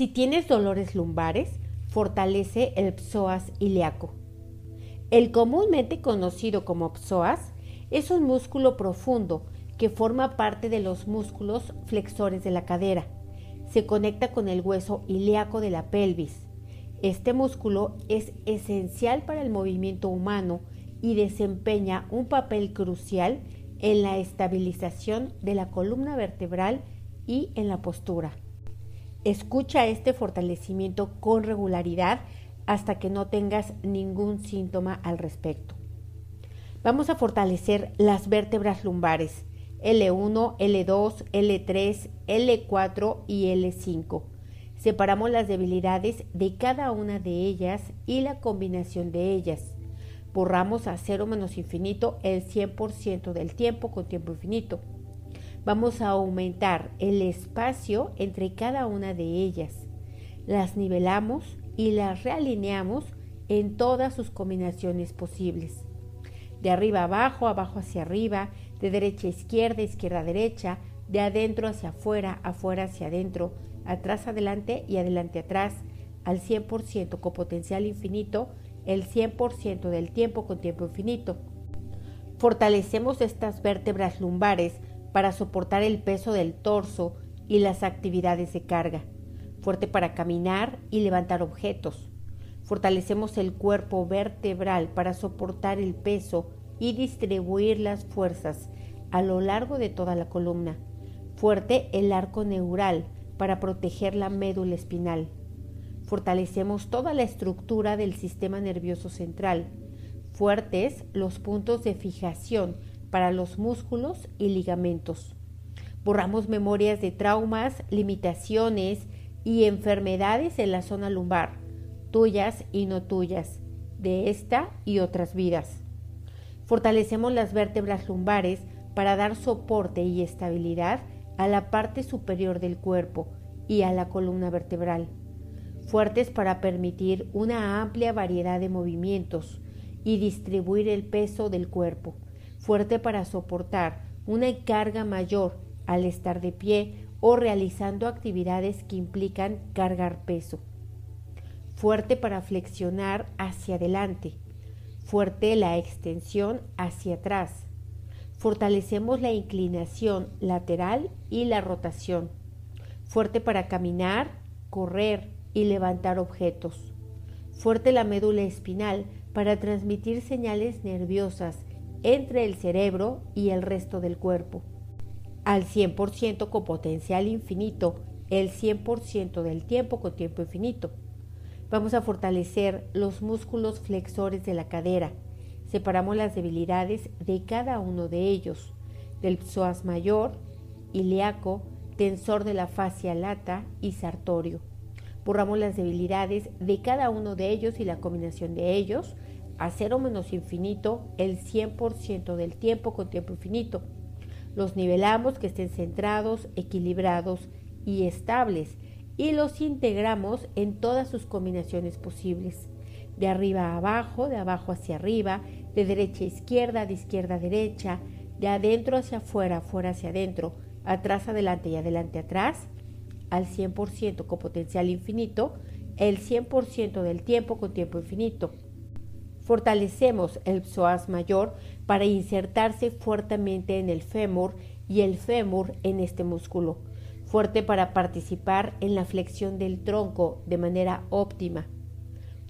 Si tienes dolores lumbares, fortalece el psoas ilíaco. El comúnmente conocido como psoas es un músculo profundo que forma parte de los músculos flexores de la cadera. Se conecta con el hueso ilíaco de la pelvis. Este músculo es esencial para el movimiento humano y desempeña un papel crucial en la estabilización de la columna vertebral y en la postura. Escucha este fortalecimiento con regularidad hasta que no tengas ningún síntoma al respecto. Vamos a fortalecer las vértebras lumbares L1, L2, L3, L4 y L5. Separamos las debilidades de cada una de ellas y la combinación de ellas. Borramos a cero menos infinito el 100% del tiempo con tiempo infinito. Vamos a aumentar el espacio entre cada una de ellas. Las nivelamos y las realineamos en todas sus combinaciones posibles. De arriba abajo, abajo hacia arriba, de derecha a izquierda, izquierda a derecha, de adentro hacia afuera, afuera hacia adentro, atrás adelante y adelante atrás, al 100% con potencial infinito, el 100% del tiempo con tiempo infinito. Fortalecemos estas vértebras lumbares para soportar el peso del torso y las actividades de carga, fuerte para caminar y levantar objetos. Fortalecemos el cuerpo vertebral para soportar el peso y distribuir las fuerzas a lo largo de toda la columna. Fuerte el arco neural para proteger la médula espinal. Fortalecemos toda la estructura del sistema nervioso central. Fuertes los puntos de fijación para los músculos y ligamentos. Borramos memorias de traumas, limitaciones y enfermedades en la zona lumbar, tuyas y no tuyas, de esta y otras vidas. Fortalecemos las vértebras lumbares para dar soporte y estabilidad a la parte superior del cuerpo y a la columna vertebral, fuertes para permitir una amplia variedad de movimientos y distribuir el peso del cuerpo fuerte para soportar una carga mayor al estar de pie o realizando actividades que implican cargar peso. Fuerte para flexionar hacia adelante. Fuerte la extensión hacia atrás. Fortalecemos la inclinación lateral y la rotación. Fuerte para caminar, correr y levantar objetos. Fuerte la médula espinal para transmitir señales nerviosas entre el cerebro y el resto del cuerpo. Al 100% con potencial infinito, el 100% del tiempo con tiempo infinito. Vamos a fortalecer los músculos flexores de la cadera. Separamos las debilidades de cada uno de ellos, del psoas mayor, ilíaco, tensor de la fascia lata y sartorio. Borramos las debilidades de cada uno de ellos y la combinación de ellos a cero menos infinito el 100% del tiempo con tiempo infinito. Los nivelamos que estén centrados, equilibrados y estables y los integramos en todas sus combinaciones posibles. De arriba a abajo, de abajo hacia arriba, de derecha a izquierda, de izquierda a derecha, de adentro hacia afuera, afuera hacia adentro, atrás adelante y adelante atrás, al 100% con potencial infinito, el 100% del tiempo con tiempo infinito. Fortalecemos el psoas mayor para insertarse fuertemente en el fémur y el fémur en este músculo, fuerte para participar en la flexión del tronco de manera óptima.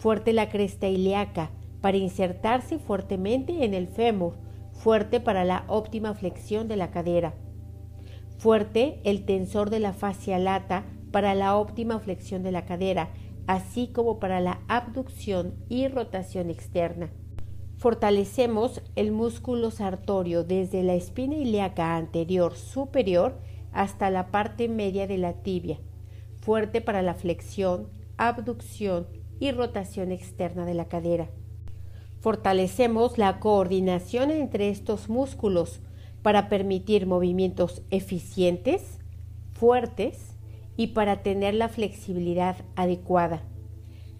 Fuerte la cresta ilíaca para insertarse fuertemente en el fémur, fuerte para la óptima flexión de la cadera. Fuerte el tensor de la fascia lata para la óptima flexión de la cadera así como para la abducción y rotación externa. Fortalecemos el músculo sartorio desde la espina ilíaca anterior superior hasta la parte media de la tibia, fuerte para la flexión, abducción y rotación externa de la cadera. Fortalecemos la coordinación entre estos músculos para permitir movimientos eficientes, fuertes y para tener la flexibilidad adecuada.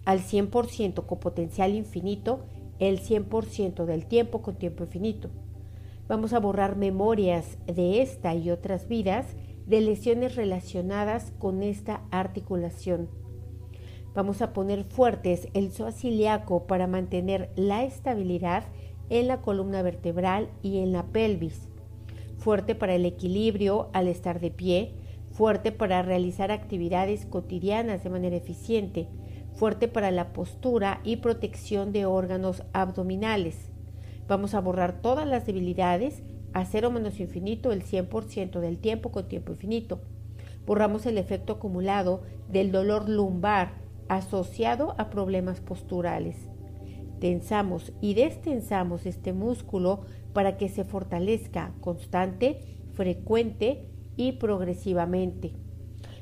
Al 100% con potencial infinito, el 100% del tiempo con tiempo infinito. Vamos a borrar memorias de esta y otras vidas de lesiones relacionadas con esta articulación. Vamos a poner fuertes el psoas para mantener la estabilidad en la columna vertebral y en la pelvis. Fuerte para el equilibrio al estar de pie, fuerte para realizar actividades cotidianas de manera eficiente, fuerte para la postura y protección de órganos abdominales. Vamos a borrar todas las debilidades a cero menos infinito el 100% del tiempo con tiempo infinito. Borramos el efecto acumulado del dolor lumbar asociado a problemas posturales. Tensamos y destensamos este músculo para que se fortalezca constante, frecuente y progresivamente.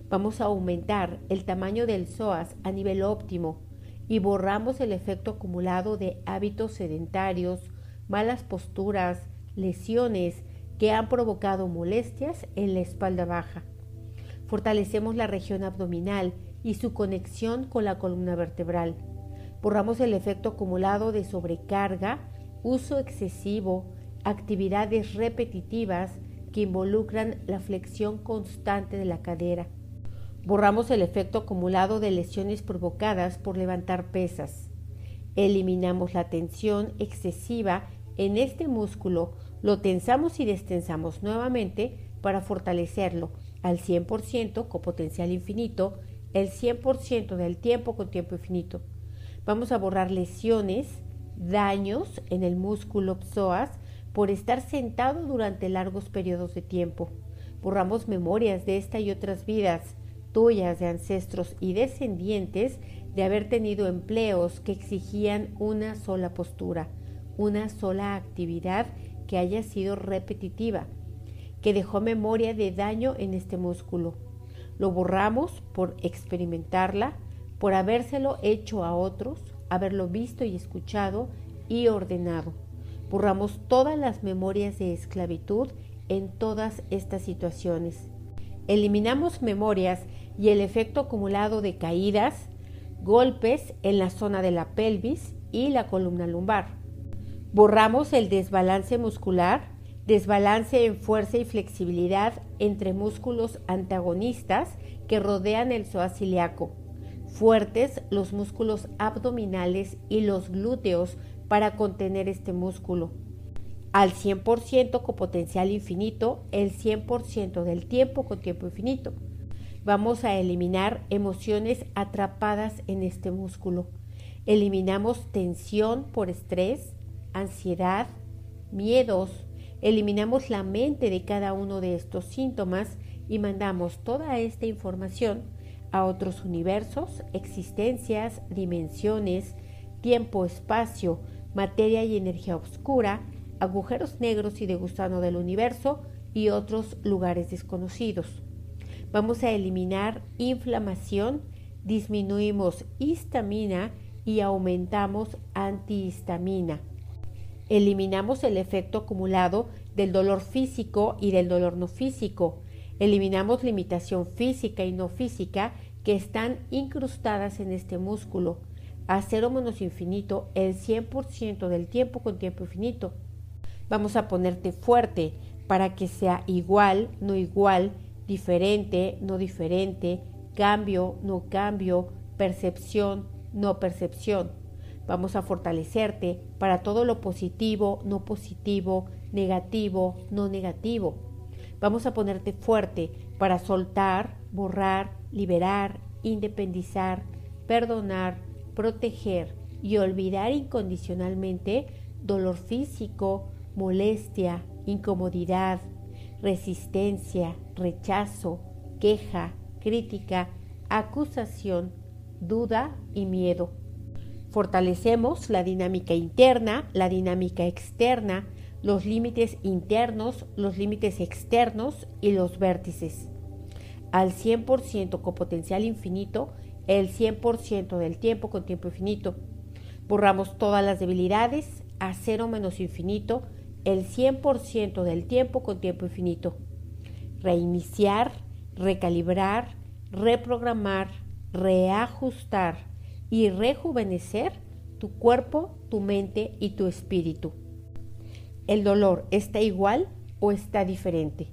Vamos a aumentar el tamaño del psoas a nivel óptimo y borramos el efecto acumulado de hábitos sedentarios, malas posturas, lesiones que han provocado molestias en la espalda baja. Fortalecemos la región abdominal y su conexión con la columna vertebral. Borramos el efecto acumulado de sobrecarga, uso excesivo, actividades repetitivas que involucran la flexión constante de la cadera. Borramos el efecto acumulado de lesiones provocadas por levantar pesas. Eliminamos la tensión excesiva en este músculo, lo tensamos y destensamos nuevamente para fortalecerlo al 100% con potencial infinito, el 100% del tiempo con tiempo infinito. Vamos a borrar lesiones, daños en el músculo psoas por estar sentado durante largos periodos de tiempo. Borramos memorias de esta y otras vidas tuyas de ancestros y descendientes de haber tenido empleos que exigían una sola postura, una sola actividad que haya sido repetitiva, que dejó memoria de daño en este músculo. Lo borramos por experimentarla, por habérselo hecho a otros, haberlo visto y escuchado y ordenado Borramos todas las memorias de esclavitud en todas estas situaciones. Eliminamos memorias y el efecto acumulado de caídas, golpes en la zona de la pelvis y la columna lumbar. Borramos el desbalance muscular, desbalance en fuerza y flexibilidad entre músculos antagonistas que rodean el psoas Fuertes los músculos abdominales y los glúteos para contener este músculo. Al 100% con potencial infinito, el 100% del tiempo con tiempo infinito. Vamos a eliminar emociones atrapadas en este músculo. Eliminamos tensión por estrés, ansiedad, miedos. Eliminamos la mente de cada uno de estos síntomas y mandamos toda esta información a otros universos, existencias, dimensiones, tiempo, espacio, materia y energía oscura, agujeros negros y de gusano del universo y otros lugares desconocidos. Vamos a eliminar inflamación, disminuimos histamina y aumentamos antihistamina. Eliminamos el efecto acumulado del dolor físico y del dolor no físico. Eliminamos limitación física y no física que están incrustadas en este músculo a cero menos infinito el 100% del tiempo con tiempo infinito. Vamos a ponerte fuerte para que sea igual, no igual, diferente, no diferente, cambio, no cambio, percepción, no percepción. Vamos a fortalecerte para todo lo positivo, no positivo, negativo, no negativo. Vamos a ponerte fuerte para soltar, borrar, liberar, independizar, perdonar, proteger y olvidar incondicionalmente dolor físico, molestia, incomodidad, resistencia, rechazo, queja, crítica, acusación, duda y miedo. Fortalecemos la dinámica interna, la dinámica externa, los límites internos, los límites externos y los vértices. Al 100% con potencial infinito el 100% del tiempo con tiempo infinito. Borramos todas las debilidades a cero menos infinito, el 100% del tiempo con tiempo infinito. Reiniciar, recalibrar, reprogramar, reajustar y rejuvenecer tu cuerpo, tu mente y tu espíritu. ¿El dolor está igual o está diferente?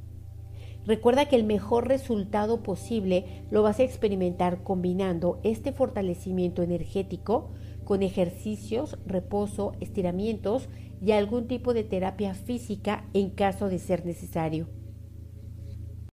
Recuerda que el mejor resultado posible lo vas a experimentar combinando este fortalecimiento energético con ejercicios, reposo, estiramientos y algún tipo de terapia física en caso de ser necesario.